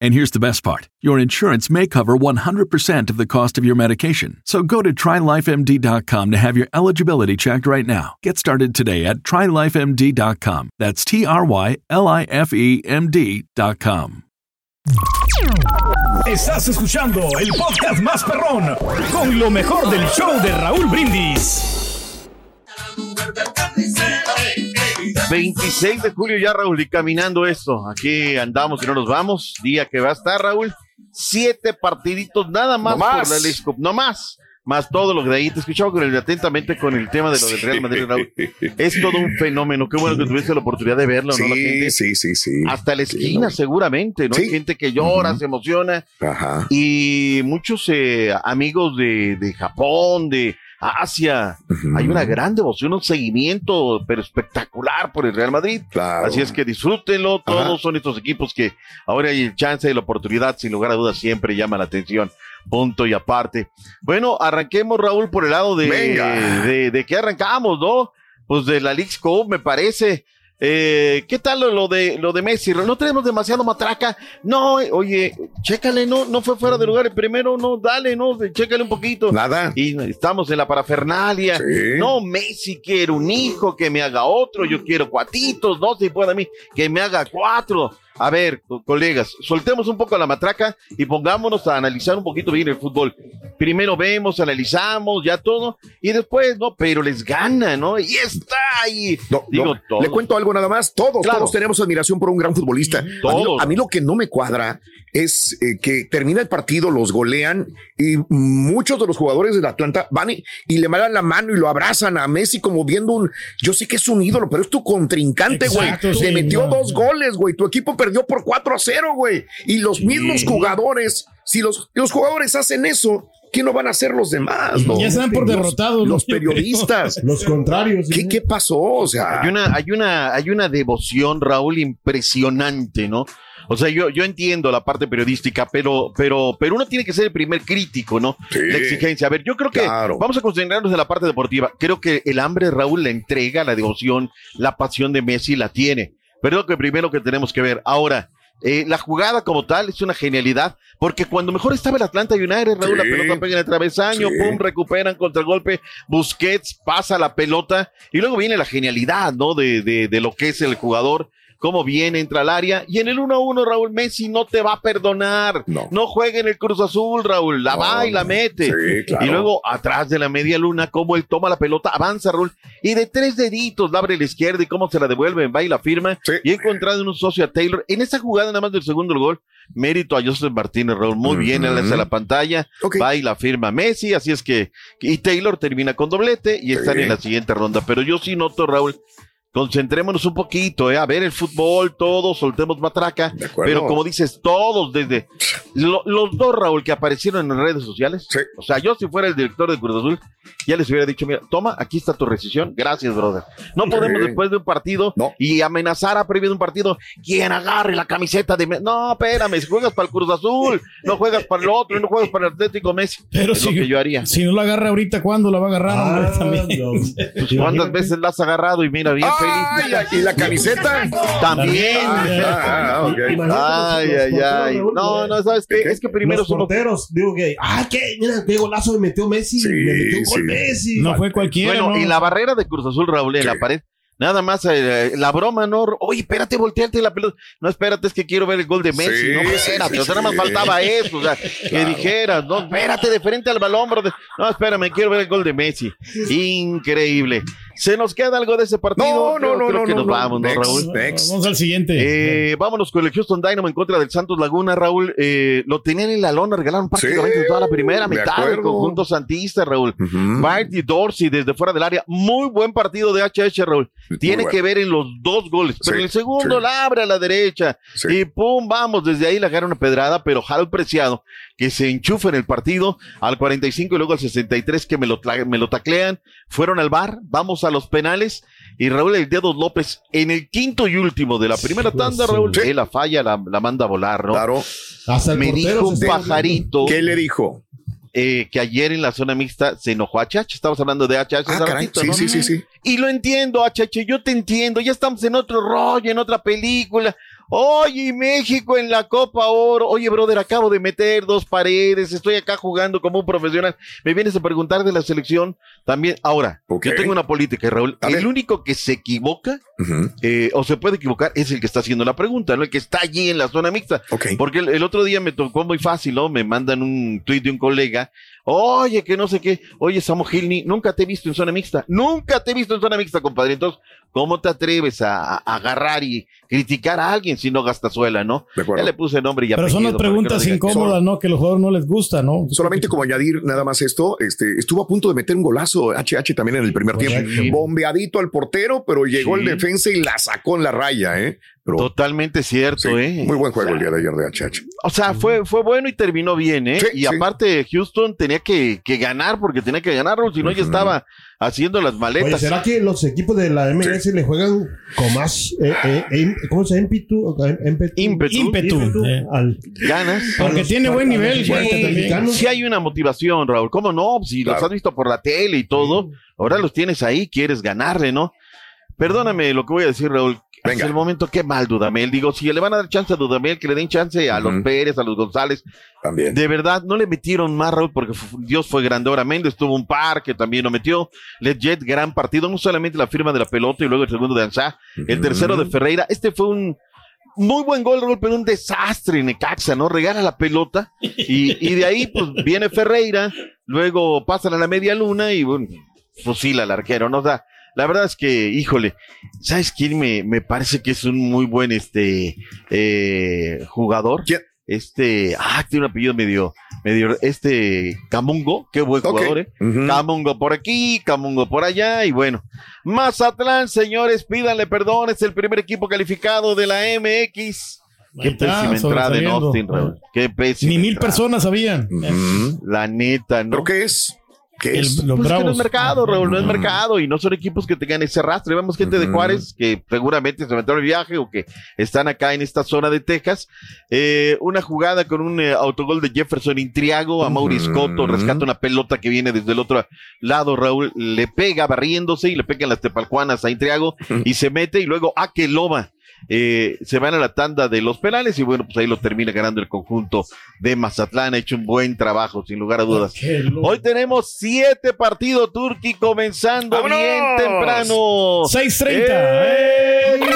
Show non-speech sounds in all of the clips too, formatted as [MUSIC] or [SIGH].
And here's the best part your insurance may cover 100% of the cost of your medication. So go to trylifemd.com to have your eligibility checked right now. Get started today at trylifemd.com. That's T R Y L I F E M D.com. Estás escuchando el podcast más perrón con lo mejor del show de Raúl Brindis. 26 de julio ya, Raúl, y caminando esto. Aquí andamos y no nos vamos. Día que va a estar, Raúl. Siete partiditos nada más, No más. por la Cup. No más. Más todo lo que de ahí te escuchaba con el, atentamente con el tema de lo del Real Madrid, Raúl. Es todo un fenómeno. Qué bueno que tuviste la oportunidad de verlo, ¿no? La gente, Sí, sí, sí, sí. hasta la esquina, Sí, seguramente, ¿no? Sí. Hay gente que llora, se emociona. Ajá. Y muchos eh, amigos de, de Japón, de Asia, hay una gran devoción, un seguimiento, pero espectacular por el Real Madrid. Claro. Así es que disfrútenlo, todos Ajá. son estos equipos que ahora hay el chance y la oportunidad, sin lugar a dudas, siempre llama la atención. Punto y aparte. Bueno, arranquemos, Raúl, por el lado de, de, de que arrancamos, ¿no? Pues de la League's Cup, me parece. Eh, ¿Qué tal lo, lo de lo de Messi? No tenemos demasiado matraca. No, oye, chécale, no, no fue fuera de lugar el primero, no, dale, no, chécale un poquito. Nada. Y estamos en la parafernalia. Sí. No, Messi quiere un hijo, que me haga otro, yo quiero cuatitos, no si puede a mí, que me haga cuatro. A ver, co- colegas, soltemos un poco la matraca y pongámonos a analizar un poquito bien el fútbol. Primero vemos, analizamos, ya todo, y después, no, pero les gana, ¿no? Y está ahí. No, Digo, no. todo. Le cuento algo nada más. Todos, Claro. todos tenemos admiración por un gran futbolista. A mí, lo- Todos. a mí lo que no me cuadra es eh, que termina el partido, los golean y muchos de los jugadores del Atlanta van y, y le mandan la mano y lo abrazan a Messi como viendo un. Yo sé que es un ídolo, pero es tu contrincante, güey. Exacto, Le sí, metió no, dos goles, güey. Tu equipo perdió por 4 a 0, güey. Y los mismos jugadores, si los, los jugadores hacen eso, ¿qué no van a hacer los demás? no? Ya se dan por Los- derrotados. Los periodistas. [LAUGHS] Los contrarios. ¿Qué, ¿Qué pasó? O sea, Hay una, hay una, hay una devoción, Raúl, impresionante, ¿no? O sea, yo, yo entiendo la parte periodística, pero, pero, pero uno tiene que ser el primer crítico, ¿no? Sí. La exigencia. A ver, yo creo que Claro. vamos a concentrarnos en la parte deportiva. Creo que el hambre, Raúl, la entrega, la devoción, la pasión de Messi la tiene. Pero es lo que primero que tenemos que ver. Ahora, eh, la jugada como tal es una genialidad, porque cuando mejor estaba el Atlanta United, Raúl, la Sí. pelota pega en el travesaño, Sí. pum, recuperan contra el golpe, Busquets pasa la pelota, y luego viene la genialidad, ¿no? De, de, de lo que es el jugador, cómo viene, entra al área, y en el 1-1, Raúl Messi no te va a perdonar. No. juega en el Cruz Azul, Raúl, la No, va y la no. mete. Sí, claro. Y luego atrás de la media luna, cómo él toma la pelota, avanza, Raúl, y de tres deditos la abre la izquierda y cómo se la devuelve, va y la firma. Sí. Y ha encontrado un socio a Taylor. En esa jugada, nada más del segundo gol, mérito a Joseph Martínez, Raúl. Muy bien, él hace la pantalla, Ok. va y la firma Messi, así es que, y Taylor termina con doblete y están en la siguiente ronda. Pero yo sí noto, Raúl, concentrémonos un poquito, ¿eh? a ver el fútbol, todos, soltemos matraca, pero como dices, todos desde lo- los dos, Raúl, que aparecieron en redes sociales, Sí. o sea, yo si fuera el director de Cruz Azul, ya les hubiera dicho, mira, toma, aquí está tu rescisión, gracias, brother. No Sí. podemos después de un partido No. y amenazar a previo de un partido, quien agarre la camiseta de Messi. No, espérame, si juegas para el Cruz Azul, no juegas para el otro, no juegas para el Atlético Messi. Pero es si, lo que yo haría. si no la agarra ahorita, ¿cuándo la va a agarrar? hombre? También. Pues, ¿Cuántas veces la has agarrado y mira, bien Ay? ¿y la camiseta? También. Ah, ok. Ay, ay, ay. No, no, ¿sabes qué? Es que primero los somos porteros, digo que, ah, qué, mira, qué golazo me metió Messi, Sí, me metió un gol. Messi. No fue cualquiera. Bueno, ¿no? y la barrera de Cruz Azul, Raúl, en la pared, Nada más eh, la broma, ¿no? Oye, espérate, voltearte la pelota. No, espérate, es que quiero ver el gol de Messi. Sí, no, espérate, sí, o sea, nada más faltaba eso. O sea, [LAUGHS] que dijeras, no, espérate, de frente al balón, bro. No, espérame, quiero ver el gol de Messi. Increíble. ¿Se nos queda algo de ese partido? No, no, Yo no, creo no, que no, nos no. vamos, ¿no, Next, Raúl? next. Vamos al siguiente. Eh, vámonos con el Houston Dynamo en contra del Santos Laguna, Raúl. Eh, lo tenían en la lona, regalaron prácticamente Sí, toda la primera mitad del conjunto santista, Raúl. Bart y Dorsey desde fuera del área. Muy buen partido de HH, Raúl. Tiene bueno. que ver en los dos goles. Pero Sí, en el segundo sí. la abre a la derecha. Sí. Y pum, vamos. Desde ahí le agarra una pedrada, pero Harold Preciado, que se enchufa en el partido al 45 y luego al 63 que me lo, me lo taclean. Fueron al bar, vamos a los penales. Y Raúl El Dedo López, en el quinto y último de la primera tanda, Raúl, Sí. él la falla, la, la manda a volar, ¿no? Claro. Hasta el Me dijo un pajarito ¿Qué le dijo? eh, que ayer en la zona mixta se enojó a Chacha. Estamos hablando de HH. Ah, hace caray. ratito, Sí, ¿no? sí, sí, sí. Y lo entiendo, HH, yo te entiendo. Ya estamos en otro rollo, en otra película. Oye, México en la Copa Oro. Oye, brother, acabo de meter dos paredes. Estoy acá jugando como un profesional. Me vienes a preguntar de la selección también. Ahora, yo tengo una política, Raúl. El único que se equivoca Eh, o se puede equivocar es el que está haciendo la pregunta, ¿no? El que está allí en la zona mixta. Porque el, el otro día me tocó muy fácil, ¿no? Me mandan un tuit de un colega. Oye, que no sé qué. Oye, Samo Gilni, nunca te he visto en zona mixta. Nunca te he visto en zona mixta, compadre. Entonces, ¿cómo te atreves a, a agarrar y criticar a alguien si no gastas suela, no? Ya le puse nombre y Pero son apellido las no preguntas incómodas, ¿no? Que a los jugadores no les gusta, ¿no? Solamente como añadir nada más esto, este, estuvo a punto de meter un golazo HH también en el primer Correcto. tiempo. Bombeadito al portero, pero llegó Sí. el defensa y la sacó en la raya, ¿eh? Pero, Totalmente cierto, sí, ¿eh? Muy buen juego el día de ayer de HH. O sea, fue, fue bueno y terminó bien, ¿eh? Sí, y sí. aparte, Houston tenía que, que ganar porque tenía que ganar, si no, ya Ujú. estaba haciendo las maletas. Oye, ¿será que los equipos de la MLS le juegan con más, eh, eh, ¿cómo se llama? Ímpetu, eh. al, Ganas. Porque los- tiene buen nivel, ya. Sí hay una motivación, Raúl. ¿Cómo no? Si los has visto por la tele y todo, ahora los tienes ahí, quieres ganarle, ¿no? Perdóname lo que voy a decir, Raúl. Venga. Hasta el momento, qué mal, Dudamel. Digo, si le van a dar chance a Dudamel, que le den chance a los. Pérez, a los González. También. De verdad, no le metieron más, Raúl, porque Dios fue grande. Ahora Méndez tuvo un par que también lo metió. Jet, gran partido. No solamente la firma de la pelota y luego el segundo de Ansá. El tercero de Ferreira. Este fue un muy buen gol, Raúl, pero un desastre en Necaxa, ¿no? Regala la pelota y, y de ahí, pues, viene Ferreira, luego pasan a la media luna y, bueno, fusila al arquero, ¿no? O sea, la verdad es que, híjole, ¿sabes quién me, me parece que es un muy buen, este, eh, jugador? ¿Quién? Este, ah, tiene un apellido medio, medio, este, Camungo, qué buen jugador, ¿eh? Camungo por aquí, Camungo por allá, y bueno. Mazatlán, señores, pídanle perdón, es el primer equipo calificado de la MX. Qué pésima entrada en. Austin, Raúl. Qué pésima. Ni mil entrada. personas sabían. Ujú. La neta, ¿no? ¿Pero qué es? ¿Qué El- es? los Pues que no es mercado, Raúl, no es mercado y no son equipos que tengan ese rastre. Vemos gente de. Juárez que seguramente se metieron el viaje o que están acá en esta zona de Texas. Eh, una jugada con un eh, autogol de Jefferson Intriago a Maurice Ujú. Cotto, rescata una pelota que viene desde el otro lado, Raúl le pega barriéndose y le pegan las tepalcuanas a Intriago [LAUGHS] y se mete y luego a que Loma. Eh, se van a la tanda de los penales y bueno, pues ahí lo termina ganando el conjunto de Mazatlán. Ha hecho un buen trabajo, sin lugar a dudas. Qué loco. Hoy tenemos siete partidos Turqui comenzando ¡Vámonos! bien temprano. 6:30. ¡Eh! ¡En vivo!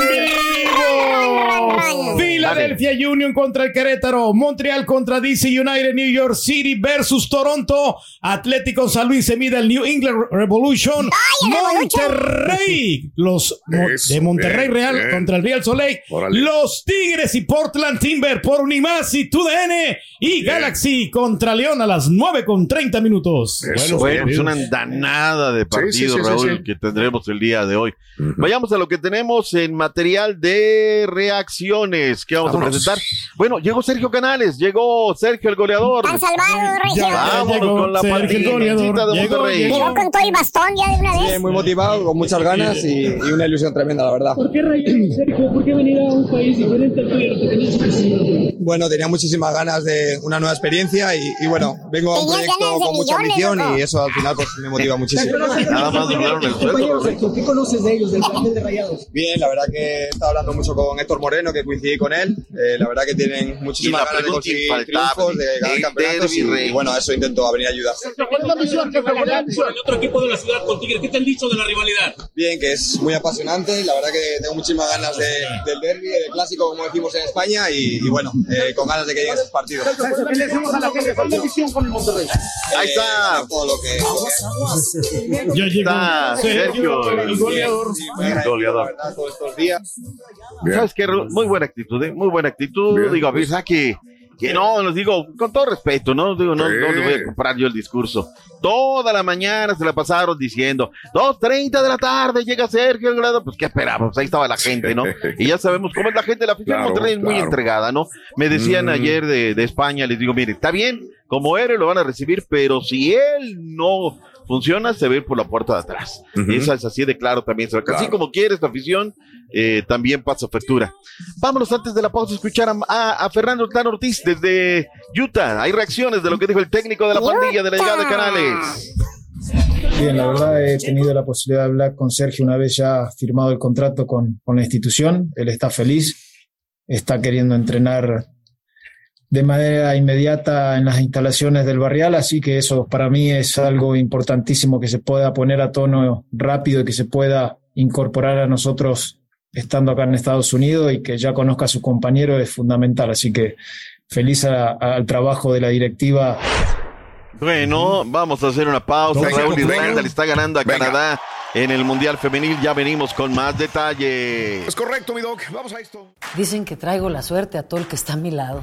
Philadelphia Union contra el Querétaro, Montreal contra DC United, New York City versus Toronto, Atlético San Luis se mide al New England Revolution, Monterrey, los Eso, de Monterrey bien, Real bien. contra el Real Soleil, Órale. los Tigres y Portland Timber por Unimás y TUDN y Galaxy contra León a las 9 con 30 minutos. Eso. Bueno, es una andanada de partidos, sí, sí, sí, Raúl, sí. que tendremos el día de hoy. Vayamos a lo que tenemos en material de reacciones. ¿Qué vamos Vámonos. a presentar? Bueno, llegó Sergio Canales, llegó Sergio el goleador. Han salvado, Reyes. Vámonos llegó con la goleador. de Llegó, Monterrey. llegó. Llegó con todo el bastón ya de una vez. muy motivado, con muchas ganas y, y una ilusión tremenda, la verdad. ¿Por qué Rey, Sergio? ¿Por qué venir a un país diferente al tuyo? ¿No te tenías que decir? Bueno, tenía muchísimas ganas de una nueva experiencia y, y bueno, vengo a un Tenías proyecto con mucha ambición y eso al final pues me motiva muchísimo. Nada más doblaron el sueldo. ¿Qué conoces de ellos, del plantel de Rayados? Bien, la verdad que he estado hablando mucho con Héctor Moreno, que coincidí con él. Eh, la verdad que tienen muchísimas ganas de conseguir triunfos, de ganar campeonatos y, y bueno, a eso intento venir a ayudar. ¿Cuál es la misión, la misión? El otro equipo de la ciudad con Tigres, ¿qué te han dicho de la rivalidad? Bien, que es muy apasionante y la verdad que tengo muchísimas ganas de- del derby, del clásico, como decimos en España, y, y bueno, eh, con ganas de que lleguen esos partidos. ¿Qué le decimos a la gente? ¿Cuál es la misión con el Monterrey? Ahí está. Eh, todo lo que, lo que- Ya llegó Está Sergio, el goleador. Sí, Goleador. todos estos días. Bien. ¿Sabes qué? Muy buena actitud, ¿eh? Muy buena actitud. Bien. Digo, a pesar que, que no, les digo, con todo respeto, ¿no? Digo, no, Sí. no le voy a comprar yo el discurso. Toda la mañana se la pasaron diciendo, 2.30 de la tarde llega Sergio el grado. Pues, ¿qué esperamos? Ahí estaba la gente, ¿no? Y ya sabemos cómo es la gente. La afición Claro, Monterrey es muy entregada, ¿no? Me decían Mm. ayer de, de España, les digo, mire, está bien, como eres lo van a recibir, pero si él no funciona, se ve por la puerta de atrás. Ujú. Esa es así de claro también. Así Claro. como quiere esta afición, eh, también pasa factura. Vámonos antes de la pausa a escuchar a, a- a Fernando Tan Ortiz desde Utah. Hay reacciones de lo que dijo el técnico de la pandilla de la llegada de Canales. Bien, la verdad he tenido la posibilidad de hablar con Sergio una vez ya firmado el contrato con, con la institución. Él está feliz, está queriendo entrenar de manera inmediata en las instalaciones del barrial, así que eso para mí es algo importantísimo que se pueda poner a tono rápido y que se pueda incorporar a nosotros estando acá en Estados Unidos y que ya conozca a su compañero es fundamental. Así que feliz a- al trabajo de la directiva Bueno, vamos a hacer una pausa. Venga, Raúl. Irlanda le está ganando a Venga. Canadá en el Mundial Femenil. Ya venimos con más detalles. Es correcto, mi doc. Vamos a esto. Dicen que traigo la suerte a todo el que está a mi lado.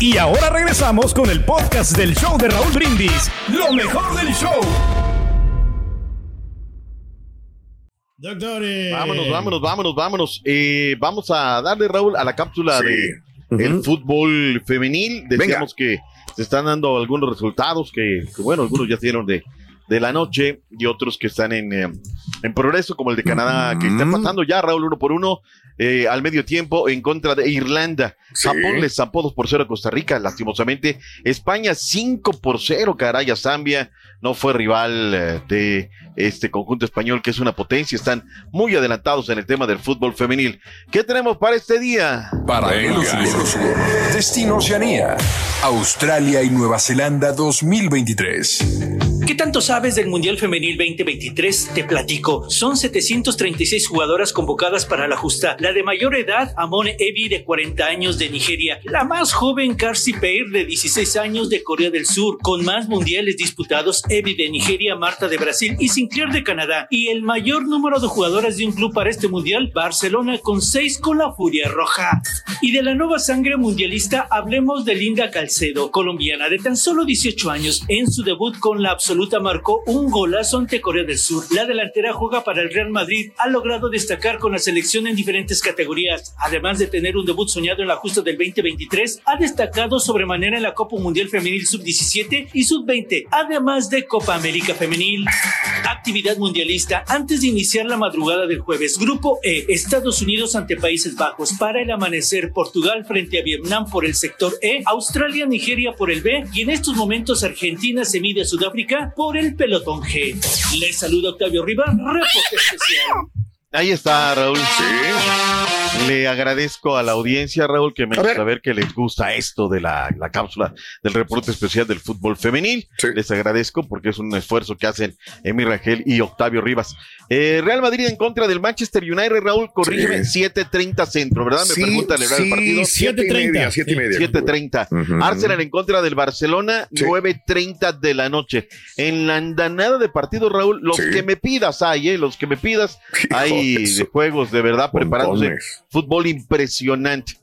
Y ahora regresamos con el podcast del show de Raúl Brindis. Lo mejor del show. Doctores. Vámonos, vámonos, vámonos, vámonos. Eh, vamos a darle, Raúl, a la cápsula Sí. de el fútbol femenil. Decíamos que se están dando algunos resultados que, que, bueno, algunos ya dieron de, de la noche y otros que están en, eh, en progreso, como el de Canadá, que está pasando ya, Raúl, uno por uno, eh, al medio tiempo en contra de Irlanda. Sí. Japón les zampó 2 por 0 a Costa Rica, lastimosamente. España 5 por 0, caray, a Zambia. No fue rival eh, de este conjunto español, que es una potencia. Están muy adelantados en el tema del fútbol femenil. ¿Qué tenemos para este día? Para el Sur. Destino Oceanía. Australia y Nueva Zelanda 2023. ¿Qué tanto sabes del Mundial Femenil 2023? Te platico. Son 736 jugadoras convocadas para la justa. La de mayor edad, Amone Evi, de 40 años de Nigeria. La más joven, Karsi Peir, de 16 años de Corea del Sur. Con más mundiales disputados, Evi de Nigeria, Marta de Brasil y Sinclair de Canadá. Y el mayor número de jugadoras de un club para este mundial, Barcelona, con 6 con la Furia Roja. Y de la nueva sangre mundialista, hablemos de Linda Calcedo, colombiana de tan solo 18 años. En su debut con la absoluta marcó un golazo ante Corea del Sur. La delantera juega para el Real Madrid, ha logrado destacar con la selección en diferentes categorías. Además de tener un debut soñado en la justa del 2023, ha destacado sobremanera en la Copa Mundial Femenil Sub-17 y Sub-20, además de Copa América Femenil. Actividad mundialista antes de iniciar la madrugada del jueves. Grupo E, Estados Unidos ante Países Bajos. Para el amanecer, Portugal frente a Vietnam por el sector E, Australia, Nigeria por el B y en estos momentos Argentina se mide a Sudáfrica por el pelotón G. Les saluda Octavio Riva, reporte especial. Ahí está, Raúl. Le agradezco a la audiencia, Raúl, que me hace saber que les gusta esto de la, la cápsula del reporte especial del fútbol femenil. Les agradezco porque es un esfuerzo que hacen Emi Rangel y Octavio Rivas. Eh, Real Madrid en contra del Manchester United, Raúl, corrígeme, 7.30 centro, ¿verdad? Me Sí, pregunta el sí, el partido. siete y media, siete y media. 7.30. Ujú. Arsenal en contra del Barcelona, 9.30 de la noche. En la andanada de partido, Raúl, los que me pidas hay, ¿eh? Los que me pidas [LAUGHS] hay de juegos de verdad preparándose. Fútbol impresionante.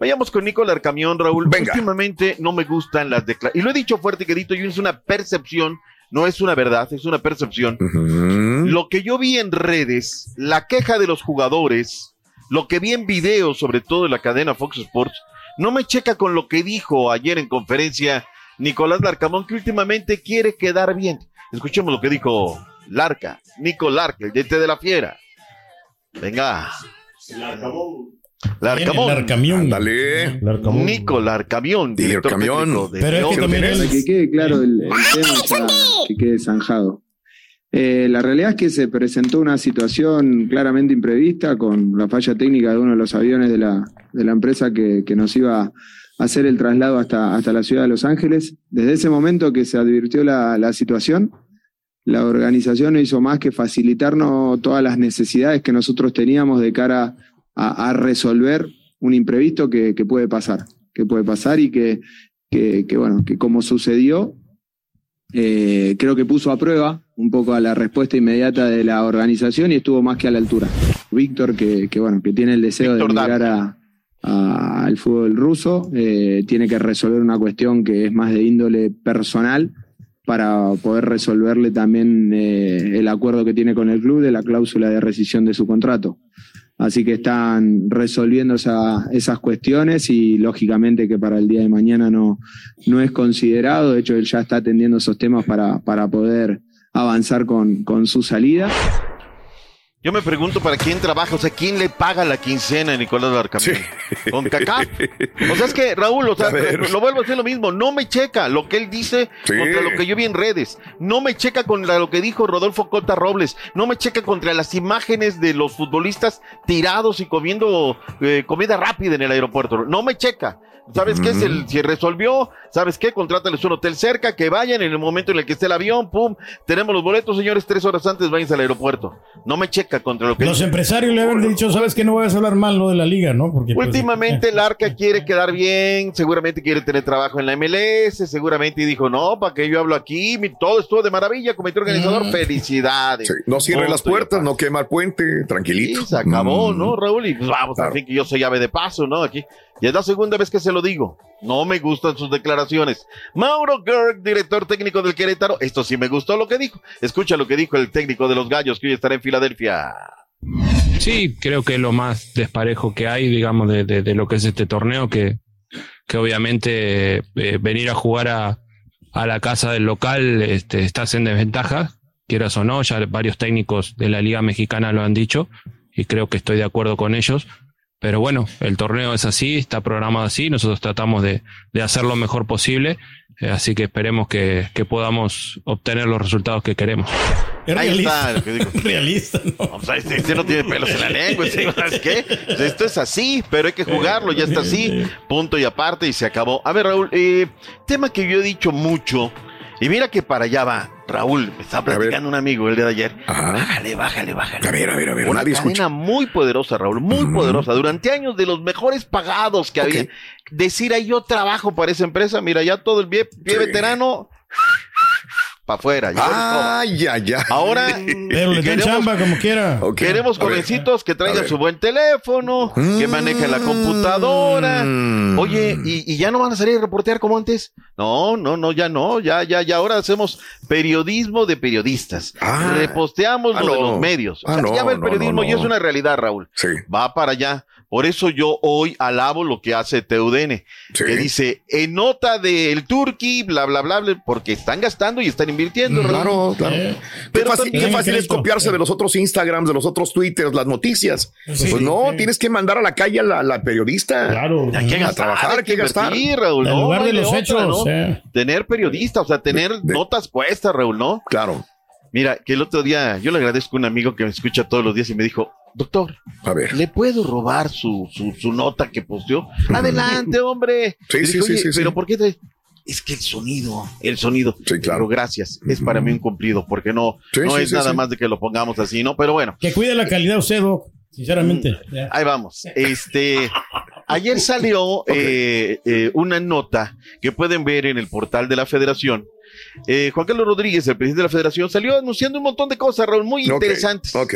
Vayamos con Nicolás Arcamión, Raúl. Últimamente no me gustan las declaraciones. Y lo he dicho fuerte, querido, yo es una percepción, no es una verdad, es una percepción. Lo que yo vi en redes, la queja de los jugadores, lo que vi en videos, sobre todo en la cadena Fox Sports, no me checa con lo que dijo ayer en conferencia Nicolás Larcamón, que últimamente quiere quedar bien. Escuchemos lo que dijo Larca, Nico Larca, el diente de la fiera. Venga. Larcamón. Larcamión. Dale. Nico Larcamión, director técnico de Pero es que también Para que quede claro el, el tema, está- que quede zanjado. Eh, la realidad es que se presentó una situación claramente imprevista con la falla técnica de uno de los aviones de la, de la empresa que, que nos iba a hacer el traslado hasta, hasta la ciudad de Los Ángeles. Desde ese momento que se advirtió la, la situación, la organización no hizo más que facilitarnos todas las necesidades que nosotros teníamos de cara a, a resolver un imprevisto que, que puede pasar, que puede pasar y que, que, que, bueno, que como sucedió, eh, creo que puso a prueba un poco a la respuesta inmediata de la organización y estuvo más que a la altura. Víctor, que, bueno, que tiene el deseo de llegar a- al fútbol ruso, eh, tiene que resolver una cuestión que es más de índole personal para poder resolverle también eh, el acuerdo que tiene con el club de la cláusula de rescisión de su contrato. Así que están resolviendo esa- esas cuestiones y lógicamente que para el día de mañana no, no es considerado. De hecho, él ya está atendiendo esos temas para, para poder avanzar con, con su salida. Yo me pregunto para quién trabaja, o sea, quién le paga la quincena a Nicolás Larcamón. Con CACAF. O sea, es que Raúl, o sea, lo vuelvo a decir lo mismo, no me checa lo que él dice Sí. contra lo que yo vi en redes, no me checa contra lo que dijo Rodolfo Cota Robles, no me checa contra las imágenes de los futbolistas tirados y comiendo eh, comida rápida en el aeropuerto, no me checa. ¿Sabes qué? Se, se resolvió, ¿sabes qué? Contrátales un hotel cerca, que vayan en el momento en el que esté el avión, pum, tenemos los boletos, señores, tres horas antes váyanse al aeropuerto. No me checa contra lo que Los empresarios le habían dicho, sabes que no vayas a hablar mal lo de la liga, ¿no? Porque pues, Últimamente el Arca quiere quedar bien, seguramente quiere tener trabajo en la MLS, seguramente dijo, no, ¿para qué yo hablo aquí? Mi- Todo estuvo de maravilla, comité organizador, Mm. felicidades. Sí, no cierre las y puertas, no quema el puente, tranquilito. Sí, se acabó, Mm. ¿no, Raúl? Y pues vamos, Claro. al fin que yo soy llave de paso, ¿no? Aquí. Y es la segunda vez que se lo digo. No me gustan sus declaraciones. Mauro Gerg, director técnico del Querétaro. Esto sí me gustó lo que dijo. Escucha lo que dijo el técnico de los Gallos, que hoy estará en Filadelfia. Sí, creo que es lo más desparejo que hay, digamos, de, de- de lo que es este torneo, que, que obviamente eh, venir a jugar a, a la casa del local este, estás en desventaja, quieras o no, ya varios técnicos de la Liga Mexicana lo han dicho y creo que estoy de acuerdo con ellos. Pero bueno, el torneo es así, está programado así, nosotros tratamos de, de hacer lo mejor posible, eh, así que esperemos que, que podamos obtener los resultados que queremos. Es Ahí realista. está lo que dijo. [LAUGHS] realista, ¿no? O sea, este, este no tiene pelos en la lengua. este, ¿Sabes qué? Esto es así, pero hay que jugarlo, ya está así. Punto y aparte y se acabó. A ver, Raúl, eh, tema que yo he dicho mucho. Y mira que para allá va. Raúl, me estaba platicando un amigo el día de ayer. Bájale, bájale, bájale. A ver, a ver, a ver, Una cadena escucha. muy poderosa, Raúl, muy poderosa. Durante años de los mejores pagados que había. Decir ahí yo trabajo para esa empresa, mira, ya todo el pie, pie veterano para afuera. Ay, ya, ya. Ahora [LAUGHS] Pero le queremos- chamba como quiera. Queremos jovencitos que traigan su buen teléfono, que manejen la computadora. Mm. Oye, ¿y, y ya no van a salir a reportear como antes? No, no, no, ya no, ya, ya, ya ahora hacemos periodismo de periodistas. Reposteamos Ah, lo de no. los medios. O Ah, sea, no, ya va el no, periodismo no, y es una realidad, Raúl. Va para allá. Por eso yo hoy alabo lo que hace TUDN, que dice, en nota del Turqui, bla, bla, bla, bla, porque están gastando y están invirtiendo. Claro, Raúl. claro. Eh, Qué pero fácil, qué fácil es copiarse de los otros Instagrams, de los otros Twitters, las noticias. Sí, pues no, sí. tienes que mandar a la calle a la, la periodista. Claro. Hay que a trabajar, hay que gastar. invertir, Raúl. En no, lugar no de los otra, hechos, ¿no? eh. Tener periodista, o sea, tener notas cuesta, Raúl, ¿no? Claro. Mira, que el otro día yo le agradezco a un amigo que me escucha todos los días y me dijo, doctor, a ver, ¿le puedo robar su, su, su nota que posteó? Adelante, hombre. Sí, sí, dije, sí, "Oye, sí, sí. Pero ¿por qué te- Es que el sonido, el sonido. Sí, claro. gracias. Es para mí un cumplido, porque no, Sí, no sí, es sí, nada sí. más de que lo pongamos así, ¿no? Pero bueno. Que cuide la calidad usted, Doc. Sinceramente. Ya. Ahí vamos. Este, ayer salió eh, eh, una nota que pueden ver en el portal de la Federación. Eh, Juan Carlos Rodríguez, el presidente de la Federación, salió anunciando un montón de cosas, Raúl, muy interesantes. Ok.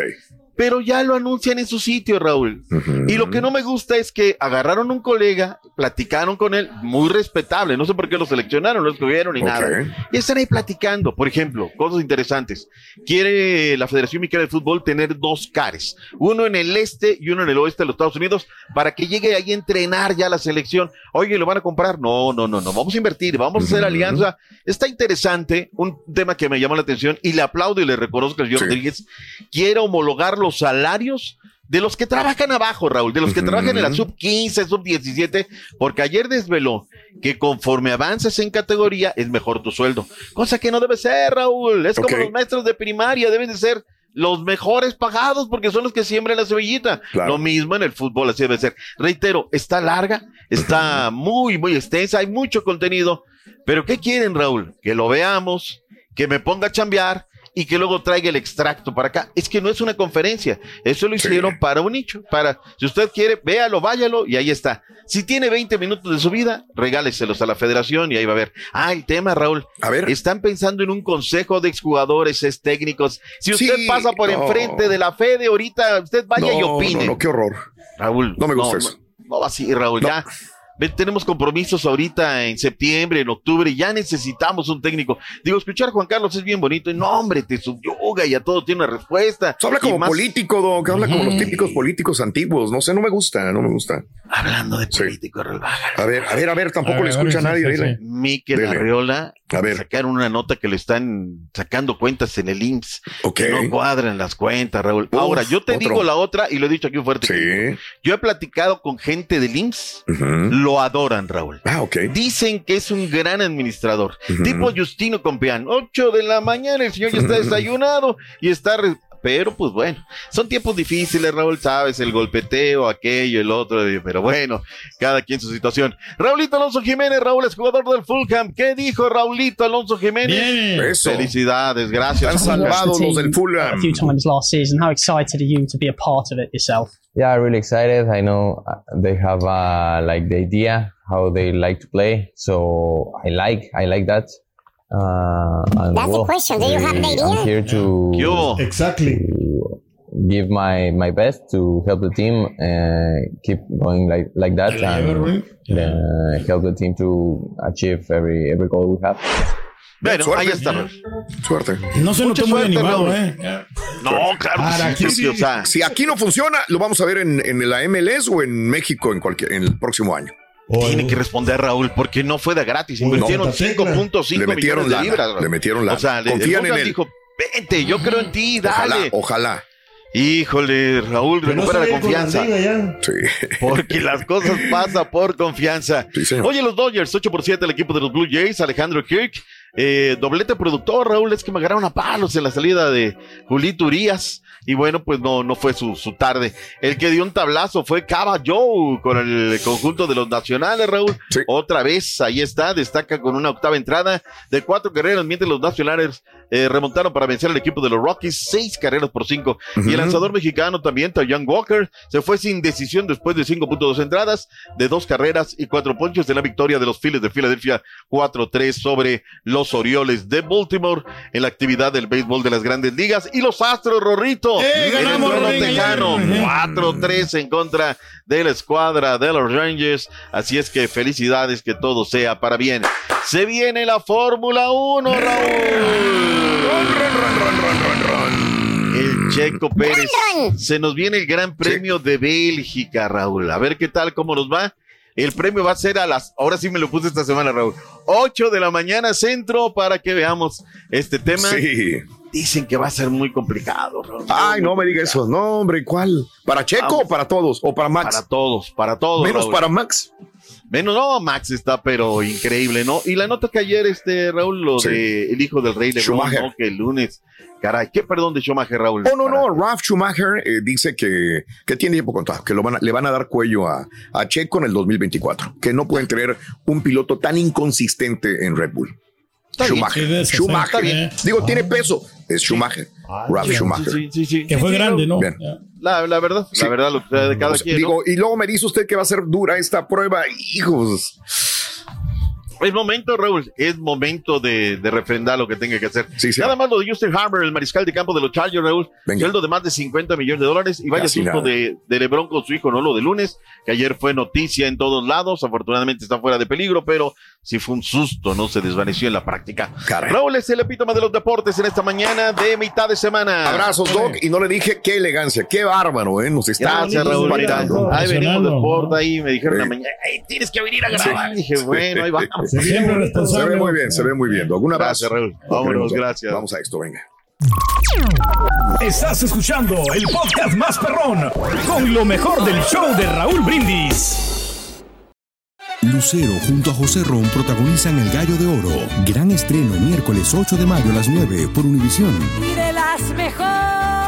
Pero ya lo anuncian en su sitio, Raúl. Y lo que no me gusta es que agarraron un colega, platicaron con él, muy respetable, no sé por qué lo seleccionaron, lo escogieron ni Ok. nada. Y están ahí platicando, por ejemplo, cosas interesantes. Quiere la Federación Mexicana de Fútbol tener dos cares, uno en el este y uno en el oeste de los Estados Unidos, para que llegue ahí a entrenar ya la selección. Oye, ¿lo van a comprar? No, no, no, no, vamos a invertir, vamos a hacer alianza. Está interesante, un tema que me llamó la atención y le aplaudo y le reconozco al señor Rodríguez. Quiere homologar los salarios de los que trabajan abajo, Raúl, de los que trabajan en la sub 15, sub 17, porque ayer desveló que conforme avances en categoría es mejor tu sueldo, cosa que no debe ser, Raúl. Es como los maestros de primaria, deben de ser los mejores pagados porque son los que siembran la cebollita. Claro. Lo mismo en el fútbol, así debe ser. Reitero, está larga, está muy, muy extensa, hay mucho contenido, pero ¿qué quieren, Raúl? Que lo veamos, que me ponga a chambear y que luego traiga el extracto para acá. Es que no es una conferencia, eso lo hicieron para un nicho, para, si usted quiere, véalo, váyalo y ahí está. Si tiene 20 minutos de su vida, regáleselos a la federación y ahí va a ver. Ah, el tema, Raúl. A ver. Están pensando en un consejo de exjugadores, es técnicos. Si usted Sí, pasa por no. enfrente de la Fede ahorita, usted vaya y No, opine. no, no, qué horror. Raúl. No me gusta eso. No, no, así, Raúl, ya. Tenemos compromisos ahorita en septiembre, en octubre, ya necesitamos un técnico. Digo, escuchar a Juan Carlos es bien bonito, y no, hombre, te subyuga y a todo tiene una respuesta. Habla Y como más- político, Doc, habla como los típicos políticos antiguos. No sé, no me gusta, no me gusta. Hablando de político, Raúl, A ver, a ver, a ver, tampoco A le ver, escucha a sí, nadie. sí, dile. sí. Miquel Dele. Arriola A ver. sacaron una nota que le están sacando cuentas en el IMSS. Ok. Que no cuadran las cuentas, Raúl. Uf, Ahora, yo te otro. digo la otra y lo he dicho aquí fuerte. Yo he platicado con gente del IMSS, lo adoran, Raúl. Ah, ok. Dicen que es un gran administrador. Tipo Justino Compeán. 8 de la mañana, el señor ya está [LAUGHS] desayunado y está. re- Pero pues bueno, son tiempos difíciles, Raúl, sabes, el golpeteo, aquello, el otro, y- pero bueno, cada quien su situación. Raulito Alonso Jiménez, Raúl es jugador del Fulham. ¿Qué dijo Raulito Alonso Jiménez? Bien. Eso. Felicidades, gracias. Están salvados los del a Fulham. few times last season. How excited are you to be a part of it yourself? Yeah, I really excited. I know uh, they have uh, like the idea how they like to play, so I like I like that. Uh, and That's the well, question. Do you have an eh, idea? I'm here to exactly give my my best to help the team and keep going like like that and uh, help the team to achieve every every goal we have. Bueno, Suerte. ahí está. Suerte. No se notó muy animado, Raúl. ¿eh? No, claro Para que sí, sí, o sea, Si aquí no funciona, lo vamos a ver en, en la MLS o en México en cualquier en el próximo año. Tiene que responder Raúl, porque no fue de gratis. Invirtieron No, 5.5 Le metieron millones de lana, libras. Raúl. le metieron lana. O sea, le- Confían en él. dijo, vente, yo creo en ti, Ojalá, dale. ojalá. Híjole, Raúl, recupera la confianza. Sí. [LAUGHS] Porque las cosas pasan por confianza. Oye, los Dodgers, 8 por 7, el equipo de los Blue Jays, Alejandro Kirk, eh, doblete productor, Raúl, es que me agarraron a palos en la salida de Julito Urias. Y bueno, pues no, no fue su, su tarde. El que dio un tablazo fue Cava Joe con el conjunto de los nacionales, Raúl. Otra vez, ahí está, destaca con una octava entrada de cuatro carreras, mientras los nacionales eh, remontaron para vencer al equipo de los Rockies, seis carreras por cinco. Y el lanzador mexicano también, Young Walker, se fue sin decisión después de 5.2 entradas, de dos carreras y cuatro ponches de la victoria de los Phillies de Filadelfia 4-3 sobre los Orioles de Baltimore en la actividad del béisbol de las grandes ligas. Y los Astros, Rorrito, ¡Eh, en el ganamos, trono ayer! 4-3 en contra de la escuadra de los Rangers. Así es que felicidades, que todo sea para bien. Se viene la Fórmula 1, Raúl. El Checo Pérez. Se nos viene el Gran Premio de Bélgica, Raúl. A ver qué tal, cómo nos va. El premio va a ser a las, ahora sí me lo puse esta semana, Raúl. 8 de la mañana centro para que veamos este tema. Sí. Dicen que va a ser muy complicado, Raúl. Ay, no me diga eso. No, hombre, ¿cuál? ¿Para Checo o para todos? ¿O para Max? Para todos, para todos. Menos Raúl. para Max. Menos, no, Max está pero increíble, ¿no? Y la nota que ayer, este, Raúl, lo Sí. de el hijo del rey de Schumacher. ¿no? Que el lunes, caray, qué perdón de Schumacher, Raúl. Oh, no, no. Ralph Schumacher eh, dice que, que tiene tiempo contado, que lo van a- le van a dar cuello a, a Checo en el 2024, que no pueden tener un piloto tan inconsistente en Red Bull. Está. Schumacher. Schumacher. está bien. Digo, tiene peso. Es Schumacher. Ralph Sí, Schumacher. sí, sí, sí, Que fue sí, grande, ¿no? Bien. La, la verdad, Sí. la verdad, lo que de cada O sea, quien. digo, ¿no? y luego me dice usted que va a ser dura esta prueba. Hijos. Es momento, Raúl, es momento de, de refrendar lo que tenga que hacer. Nada más lo de Justin Harmer, el mariscal de campo de los Chargers, Raúl. Sueldo de más de 50 millones de dólares y vaya susto de, de LeBron con su hijo, ¿no? Lo de lunes, que ayer fue noticia en todos lados. Afortunadamente está fuera de peligro, pero sí fue un susto, ¿no? Se desvaneció en la práctica. Raúl es el epítome de los deportes en esta mañana de mitad de semana. Abrazos, Doc. Y no le dije qué elegancia, qué bárbaro, ¿eh? Nos está Gracias, Raúl. Ahí venimos de Sport, ahí me dijeron Sí. la mañana, "Ey, tienes que venir a grabar. Dije, bueno, ahí vamos. Se ve muy bien, se ve muy bien, Doc. Un abrazo. Gracias, Raúl. Vámonos, gracias. Vamos a esto, venga. Estás escuchando el podcast más perrón con lo mejor del show de Raúl Brindis. Lucero junto a José Ron protagonizan El Gallo de Oro. Gran estreno miércoles 8 de mayo a las 9 por Univisión. y de las mejores.